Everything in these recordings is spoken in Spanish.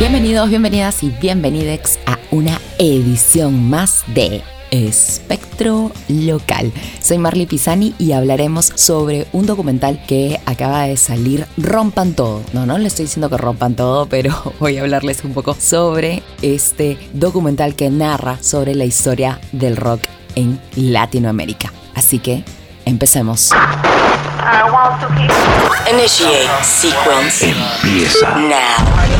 Bienvenidos, bienvenidas y bienvenidex a una edición más de Espectro Local. Soy Marley Pisani y hablaremos sobre un documental que acaba de salir, Rompan Todo. No, no le estoy diciendo que rompan todo, pero voy a hablarles un poco sobre este documental que narra sobre la historia del rock en Latinoamérica. Así que empecemos. Initiate sequence Empieza now.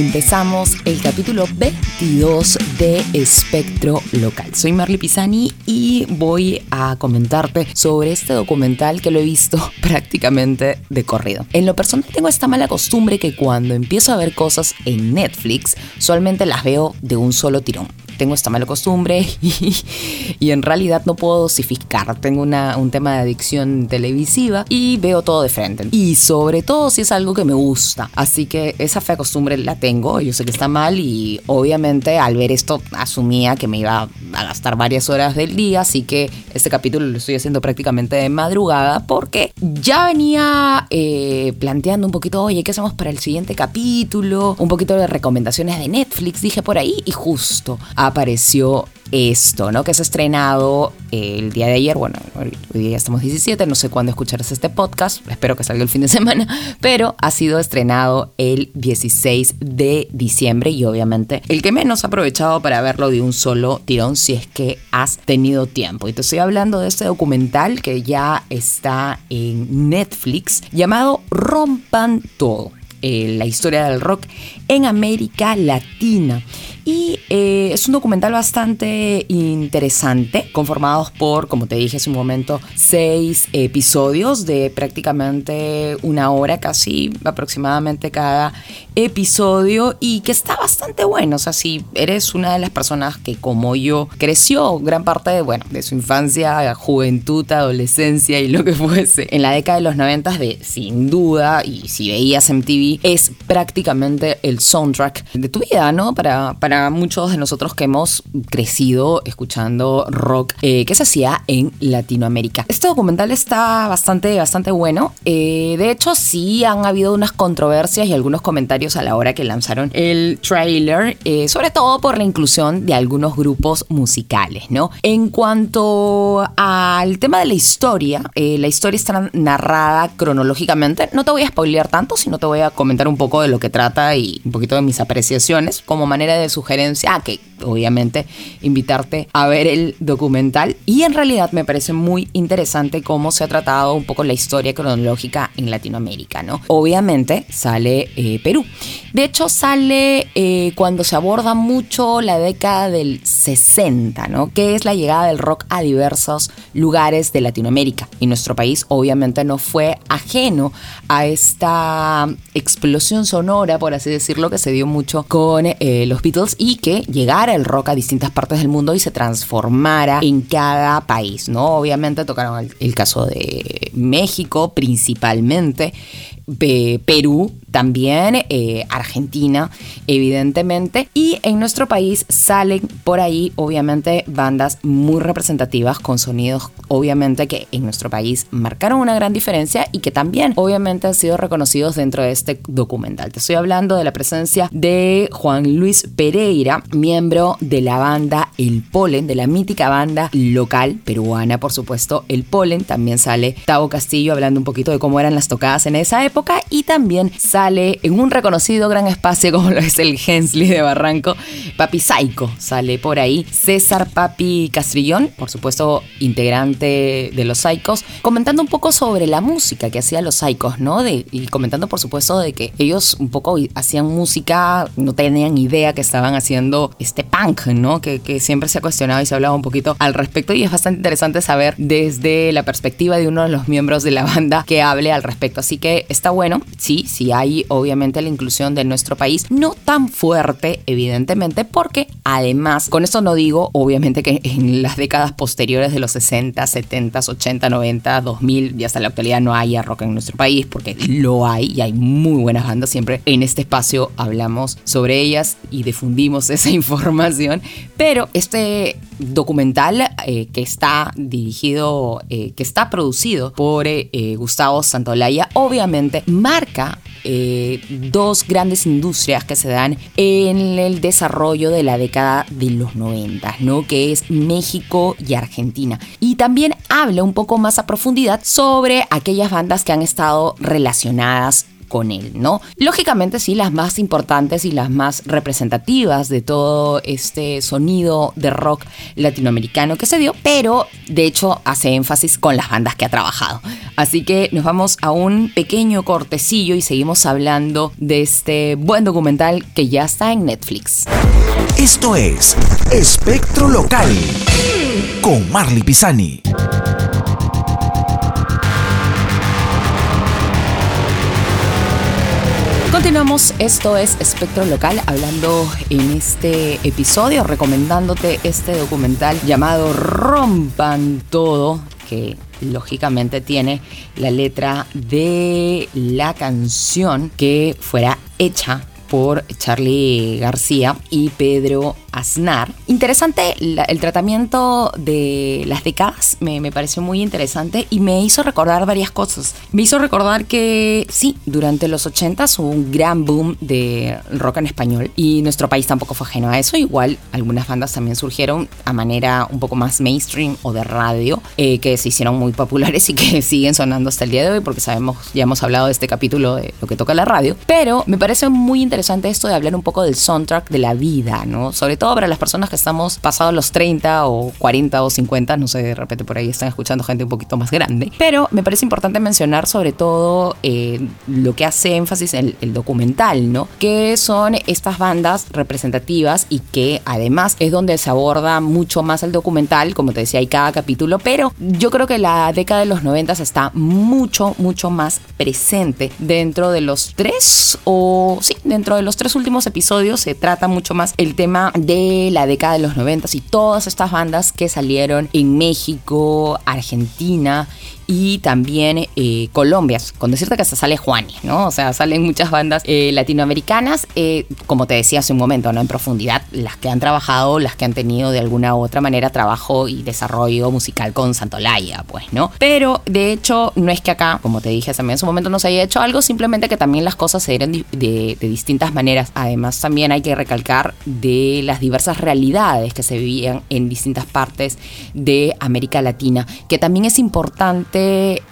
empezamos el capítulo 22 de Espectro Local. Soy Marley Pisani y voy a comentarte sobre este documental que lo he visto prácticamente de corrido. En lo personal tengo esta mala costumbre que cuando empiezo a ver cosas en Netflix, usualmente las veo de un solo tirón tengo esta mala costumbre y, y en realidad no puedo dosificar. Tengo una, un tema de adicción televisiva y veo todo de frente. Y sobre todo si es algo que me gusta. Así que esa fea costumbre la tengo. Yo sé que está mal y obviamente al ver esto asumía que me iba a gastar varias horas del día. Así que este capítulo lo estoy haciendo prácticamente de madrugada porque ya venía eh, planteando un poquito, oye, ¿qué hacemos para el siguiente capítulo? Un poquito de recomendaciones de Netflix, dije por ahí y justo apareció esto, ¿no? Que se estrenado el día de ayer, bueno, hoy día ya estamos 17, no sé cuándo escucharás este podcast, espero que salga el fin de semana, pero ha sido estrenado el 16 de diciembre y obviamente el que menos ha aprovechado para verlo de un solo tirón si es que has tenido tiempo. Y te estoy hablando de este documental que ya está en Netflix llamado Rompan Todo. Eh, la historia del rock en América Latina. Y eh, es un documental bastante interesante, conformados por, como te dije hace un momento, seis episodios de prácticamente una hora, casi aproximadamente cada episodio, y que está bastante bueno. O sea, si eres una de las personas que, como yo, creció gran parte de, bueno, de su infancia, juventud, adolescencia y lo que fuese en la década de los noventas, de sin duda, y si veías MTV, es prácticamente el soundtrack de tu vida, ¿no? Para, para muchos de nosotros que hemos crecido escuchando rock eh, que se hacía en Latinoamérica. Este documental está bastante, bastante bueno. Eh, de hecho, sí han habido unas controversias y algunos comentarios a la hora que lanzaron el trailer, eh, sobre todo por la inclusión de algunos grupos musicales, ¿no? En cuanto al tema de la historia, la historia está narrada cronológicamente. No te voy a spoilear tanto, sino te voy a comentar un poco de lo que trata y un poquito de mis apreciaciones como manera de sugerencia. Ah, que obviamente invitarte a ver el documental. Y en realidad me parece muy interesante cómo se ha tratado un poco la historia cronológica en Latinoamérica, ¿no? Obviamente sale eh, Perú. De hecho, sale eh, cuando se aborda mucho la década del 60, ¿no? Que es la llegada del rock a diversos lugares de Latinoamérica. Y nuestro país obviamente no fue ajeno a esta explosión sonora, por así decirlo, que se dio mucho con eh, los Beatles y que el rock a distintas partes del mundo y se transformara en cada país, ¿no? Obviamente tocaron el caso de México principalmente, Pe- Perú también, eh, Argentina, evidentemente. Y en nuestro país salen por ahí, obviamente, bandas muy representativas con sonidos, obviamente, que en nuestro país marcaron una gran diferencia y que también, obviamente, han sido reconocidos dentro de este documental. Te estoy hablando de la presencia de Juan Luis Pereira, miembro de la banda El Polen, de la mítica banda local peruana, por supuesto, El Polen. También sale Tavo Castillo hablando un poquito de cómo eran las tocadas en esa época y también sale en un reconocido gran espacio como lo es el Hensley de Barranco, Papi Saico sale por ahí, César Papi Castrillón, por supuesto integrante de los Saicos, comentando un poco sobre la música que hacían los Saicos, ¿no? De, y comentando por supuesto de que ellos un poco hacían música, no tenían idea que estaban haciendo este punk, ¿no? Que, que siempre se ha cuestionado y se ha hablado un poquito al respecto y es bastante interesante saber desde la perspectiva de uno de los miembros de la banda que hable al respecto. Así que está está bueno. Sí, sí hay obviamente la inclusión de nuestro país, no tan fuerte, evidentemente, porque además, con esto no digo, obviamente, que en las décadas posteriores de los 60, 70, 80, 90, 2000 y hasta la actualidad no haya rock en nuestro país, porque lo hay y hay muy buenas bandas. Siempre en este espacio hablamos sobre ellas y difundimos esa información. Pero este documental eh, que está dirigido, eh, que está producido por eh, Gustavo Santolaya, obviamente marca dos grandes industrias que se dan en el desarrollo de la década de los 90, ¿no? que es México y Argentina. Y también habla un poco más a profundidad sobre aquellas bandas que han estado relacionadas con él, ¿no? Lógicamente sí, las más importantes y las más representativas de todo este sonido de rock latinoamericano que se dio, pero de hecho hace énfasis con las bandas que ha trabajado. Así que nos vamos a un pequeño cortecillo y seguimos hablando de este buen documental que ya está en Netflix. Esto es Espectro Local con Marley Pisani. Continuamos, esto es Espectro Local, hablando en este episodio, recomendándote este documental llamado Rompan Todo, que lógicamente tiene la letra de la canción que fuera hecha por Charlie García y Pedro Aznar. Interesante el tratamiento de las décadas, me, pareció muy interesante y me hizo recordar varias cosas. Me hizo recordar que sí, durante los 80 hubo un gran boom de rock en español y nuestro país tampoco fue ajeno a eso. Igual algunas bandas también surgieron a manera un poco más mainstream o de radio eh, que se hicieron muy populares y que siguen sonando hasta el día de hoy porque sabemos, ya hemos hablado de este capítulo de lo que toca la radio. Pero me parece muy interesante esto de hablar un poco del soundtrack de la vida, ¿no? Sobre todo para las personas que estamos pasados los 30 o 40 o 50, no sé, de repente por ahí están escuchando gente un poquito más grande, pero me parece importante mencionar sobre todo eh, lo que hace énfasis en el, documental, ¿no? Que son estas bandas representativas y que además es donde se aborda mucho más el documental, como te decía, hay cada capítulo, pero yo creo que la década de los 90 está mucho, mucho más presente dentro de los tres o sí, dentro de los tres últimos episodios se trata mucho más el tema de la década de los 90 y todas estas bandas que salieron en México, Argentina y también eh, Colombia, con decirte que hasta sale Juani, ¿no? O sea, salen muchas bandas eh, latinoamericanas, eh, como te decía hace un momento, ¿no? En profundidad, las que han trabajado, las que han tenido de alguna u otra manera trabajo y desarrollo musical con Santolaya, pues, ¿no? Pero de hecho, no es que acá, como te dije también en su momento, no se haya hecho algo, simplemente que también las cosas se dieron de distintas maneras. Además, también hay que recalcar de las diversas realidades que se vivían en distintas partes de América Latina, que también es importante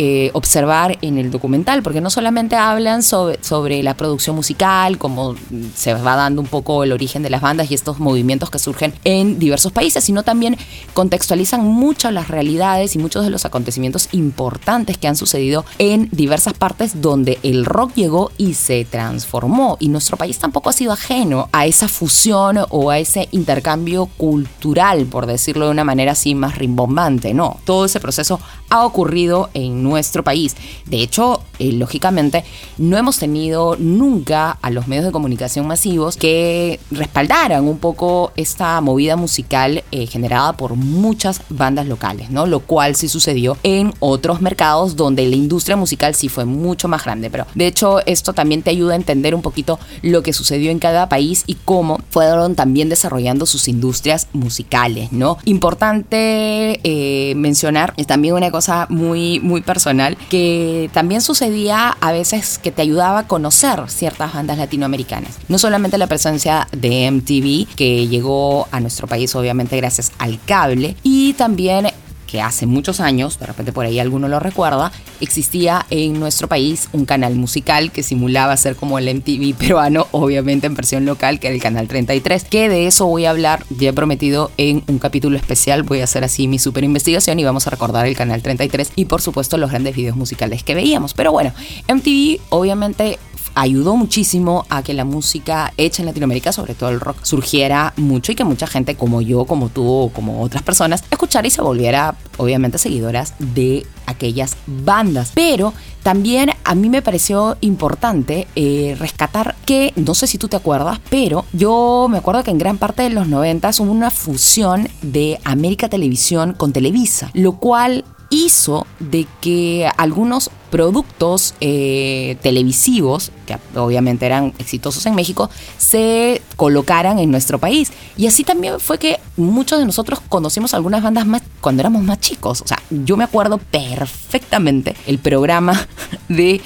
eh, observar en el documental, porque no solamente hablan sobre, la producción musical, como se va dando un poco el origen de las bandas y estos movimientos que surgen en diversos países, sino también contextualizan mucho las realidades y muchos de los acontecimientos importantes que han sucedido en diversas partes donde el rock llegó y se transformó. Y nuestro país tampoco ha sido ajeno a esa fusión o a ese intercambio cultural, por decirlo de una manera así más rimbombante, ¿no? Todo ese proceso ha ocurrido en nuestro país. De hecho, lógicamente, no hemos tenido nunca a los medios de comunicación masivos que respaldaran un poco esta movida musical eh, generada por muchas bandas locales, ¿no? Lo cual sí sucedió en otros mercados donde la industria musical sí fue mucho más grande. Pero de hecho, esto también te ayuda a entender un poquito lo que sucedió en cada país y cómo fueron también desarrollando sus industrias musicales, ¿no? Importante eh, mencionar también una cosa muy muy, personal, que también sucedía a veces que te ayudaba a conocer ciertas bandas latinoamericanas. No solamente la presencia de MTV, que llegó a nuestro país obviamente gracias al cable, y también que hace muchos años, de repente por ahí alguno lo recuerda, existía en nuestro país un canal musical que simulaba ser como el MTV peruano, obviamente en versión local, que era el canal 33, que de eso voy a hablar, ya he prometido en un capítulo especial, voy a hacer así mi super investigación y vamos a recordar el canal 33 y por supuesto los grandes videos musicales que veíamos. Pero bueno, MTV obviamente ayudó muchísimo a que la música hecha en Latinoamérica, sobre todo el rock, surgiera mucho y que mucha gente como yo, como tú como otras personas, escuchara y se volviera obviamente seguidoras de aquellas bandas. Pero También a mí me pareció importante eh, rescatar que, no sé si tú te acuerdas, pero yo me acuerdo que en gran parte de los 90 hubo una fusión de América Televisión con Televisa, lo cual hizo de que algunos productos eh, televisivos, que obviamente eran exitosos en México, se colocaran en nuestro país. Y así también fue que muchos de nosotros conocimos algunas bandas más cuando éramos más chicos. O sea, yo me acuerdo perfectamente el programa de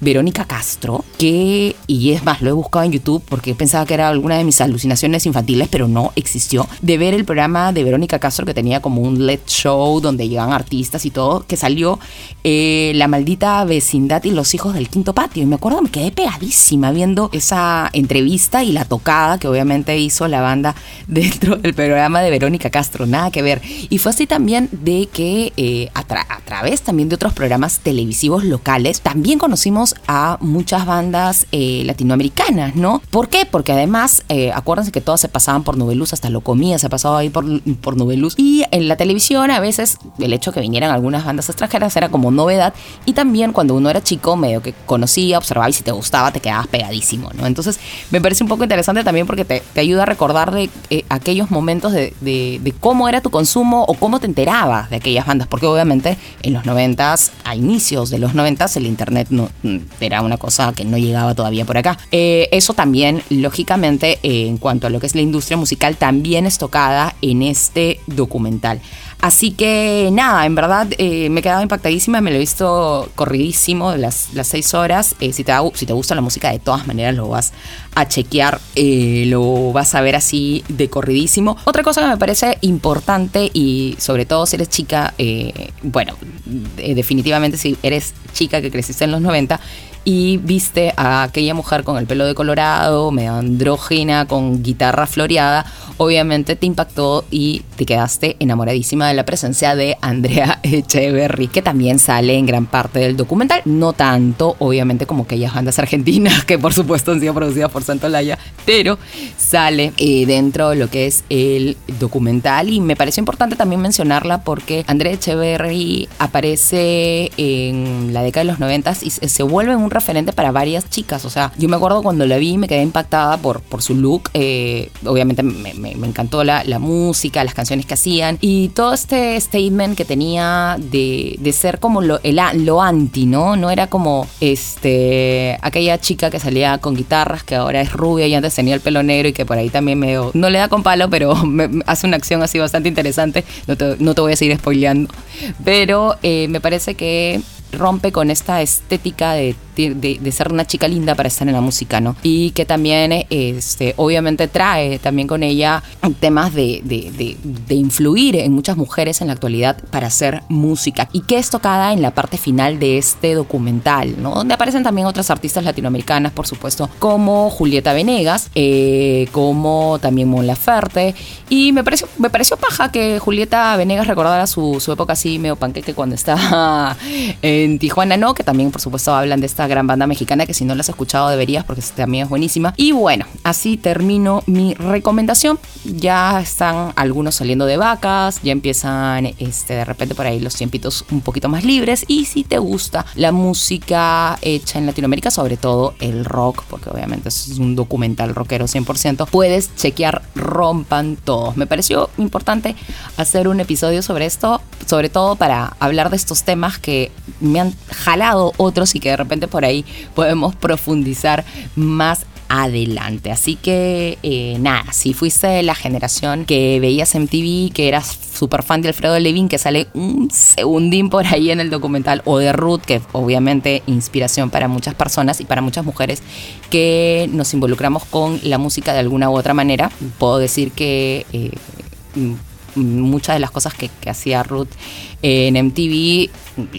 Verónica Castro, que, y es más, lo he buscado en YouTube porque pensaba que era alguna de mis alucinaciones infantiles, pero no existió, de ver el programa de Verónica Castro que tenía como un LED show donde llegaban artistas y todo, que salió eh, La maldita vecindad y los hijos del quinto patio. Y me acuerdo, me quedé pegadísima viendo esa entrevista y la tocada que obviamente hizo la banda dentro del programa de Verónica Castro, nada que ver. Y fue así también de que eh, a través también de otros programas televisivos locales, también conocimos a muchas bandas eh, latinoamericanas, ¿no? ¿Por qué? Porque además, eh, acuérdense que todas se pasaban por Nubeluz, hasta lo comía, se pasaba ahí por, por Nubeluz. Y en la televisión a veces el hecho que vinieran algunas bandas extranjeras era como novedad. Y también cuando uno era chico, medio que conocía, observaba y si te gustaba te quedabas pegadísimo, ¿no? Entonces me parece un poco interesante también porque te, te ayuda a recordar de eh, aquellos momentos de, de, de, cómo era tu consumo o cómo te enterabas de aquellas bandas. Porque obviamente en los noventas, a inicios de los noventas, el internet no, era una cosa que no llegaba todavía por acá. Eh, eso también, lógicamente, eh, en cuanto a lo que es la industria musical, también es tocada en este documental. Así que nada, en verdad eh, me he quedado impactadísima, me lo he visto corridísimo las, las seis horas. si, te, si te gusta la música, de todas maneras lo vas a chequear, lo vas a ver así de corridísimo. Otra cosa que me parece importante y sobre todo si eres chica, bueno, definitivamente si eres chica que creciste en los 90, y viste a aquella mujer con el pelo de colorado, medio andrógina, con guitarra floreada, obviamente te impactó y te quedaste enamoradísima de la presencia de Andrea Echeverry, que también sale en gran parte del documental, no tanto obviamente como aquellas bandas argentinas que por supuesto han sido producidas por Santolaya, pero sale eh, dentro de lo que es el documental. Y me pareció importante también mencionarla porque Andrea Echeverry aparece en la década de los 90 y se vuelve un referente para varias chicas. O sea, yo me acuerdo cuando la vi me quedé impactada por, su look. Eh, obviamente me, encantó la, música, las canciones que hacían y todo este statement que tenía de, ser como lo, el, lo anti, ¿no? No era como este aquella chica que salía con guitarras que ahora es rubia y antes tenía el pelo negro y que por ahí también me no le da con palo, pero hace una acción así bastante interesante. No te, no te voy a seguir spoileando. Pero eh, me parece que rompe con esta estética de, de, de, ser una chica linda para estar en la música, ¿no? Y que también, este, obviamente, trae también con ella temas de, de, influir en muchas mujeres en la actualidad para hacer música y que es tocada en la parte final de este documental, ¿no? Donde aparecen también otras artistas latinoamericanas, por supuesto, como Julieta Venegas, eh, como también Mon Laferte. Y me pareció, me pareció paja que Julieta Venegas recordara su, su época así medio panqueque cuando estaba. En Tijuana No, que también por supuesto hablan de esta gran banda mexicana que si no la has escuchado deberías porque también es buenísima. Y bueno, así termino mi recomendación. Ya están algunos saliendo de vacas, ya empiezan este, de repente por ahí los tiempitos un poquito más libres y si te gusta la música hecha en Latinoamérica, sobre todo el rock, porque obviamente es un documental rockero 100%, puedes chequear Rompan Todos. Me pareció importante hacer un episodio sobre esto, sobre todo para hablar de estos temas que me han jalado otros y que de repente por ahí podemos profundizar más adelante. Así que eh, nada, si fuiste la generación que veías MTV, que eras súper fan de Alfredo Levin, que sale un segundín por ahí en el documental, o de Ruth, que obviamente inspiración para muchas personas y para muchas mujeres que nos involucramos con la música de alguna u otra manera, puedo decir que... Eh, muchas de las cosas que, hacía Ruth en MTV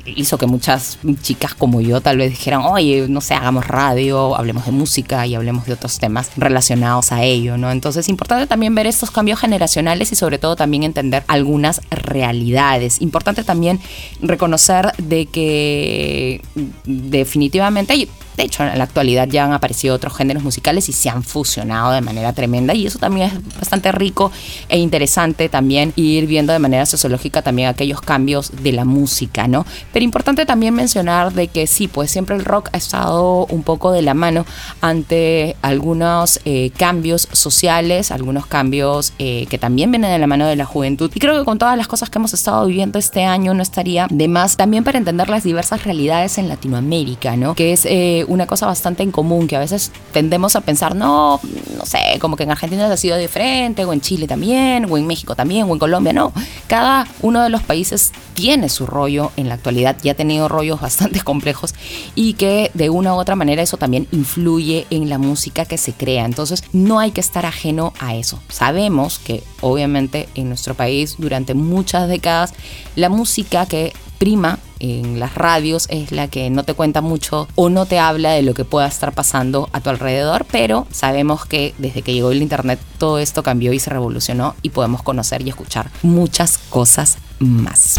hizo que muchas chicas como yo tal vez dijeran, oye, no sé, hagamos radio, hablemos de música y hablemos de otros temas relacionados a ello, ¿no? Entonces es importante también ver estos cambios generacionales y sobre todo también entender algunas realidades. Importante también reconocer de que definitivamente De hecho, en la actualidad ya han aparecido otros géneros musicales y se han fusionado de manera tremenda y eso también es bastante rico e interesante también ir viendo de manera sociológica también aquellos cambios de la música, ¿no? Pero importante también mencionar de que sí, pues siempre el rock ha estado un poco de la mano ante algunos eh, cambios sociales, algunos cambios eh, que también vienen de la mano de la juventud. Y creo que con todas las cosas que hemos estado viviendo este año no estaría de más también para entender las diversas realidades en Latinoamérica, ¿no? Que es eh, una cosa bastante en común, que a veces tendemos a pensar, no, no sé, como que en Argentina ha sido diferente, o en Chile también, o en México también, o en Colombia, no. Cada uno de los países tiene su rollo en la actualidad y ha tenido rollos bastante complejos y que de una u otra manera eso también influye en la música que se crea. Entonces no hay que estar ajeno a eso. Sabemos que obviamente en nuestro país durante muchas décadas la música que prima en las radios es la que no te cuenta mucho o no te habla de lo que pueda estar pasando a tu alrededor, pero sabemos que desde que llegó el Internet todo esto cambió y se revolucionó y podemos conocer y escuchar muchas cosas más.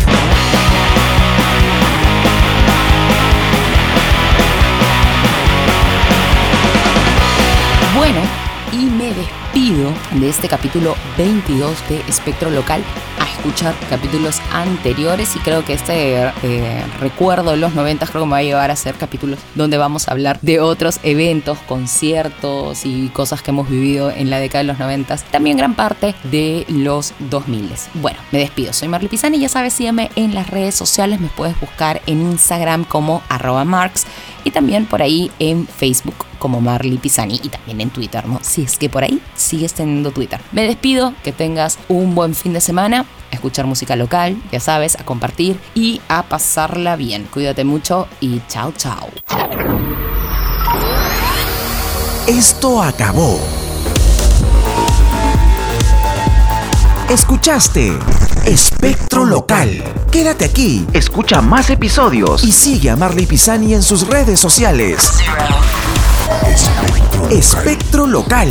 Bueno, y me despido de este capítulo 22 de Espectro Local a escuchar capítulos anteriores y creo que este eh, recuerdo de los 90 creo que me va a llevar a hacer capítulos donde vamos a hablar de otros eventos, conciertos y cosas que hemos vivido en la década de los 90, también gran parte de los 2000. Bueno, me despido, soy Marley Pisani, ya sabes, sígueme en las redes sociales, me puedes buscar en Instagram como arroba marks y también por ahí en Facebook como Marley Pisani y también en Twitter, ¿no? Si es que por ahí sigues teniendo Twitter. Me despido, que tengas un buen fin de semana, a escuchar música local, ya sabes, a compartir y a pasarla bien. Cuídate mucho y chao, chao. Esto acabó. Escuchaste Espectro Local. Quédate aquí, escucha más episodios y sigue a Marley Pisani en sus redes sociales. Espectro Local.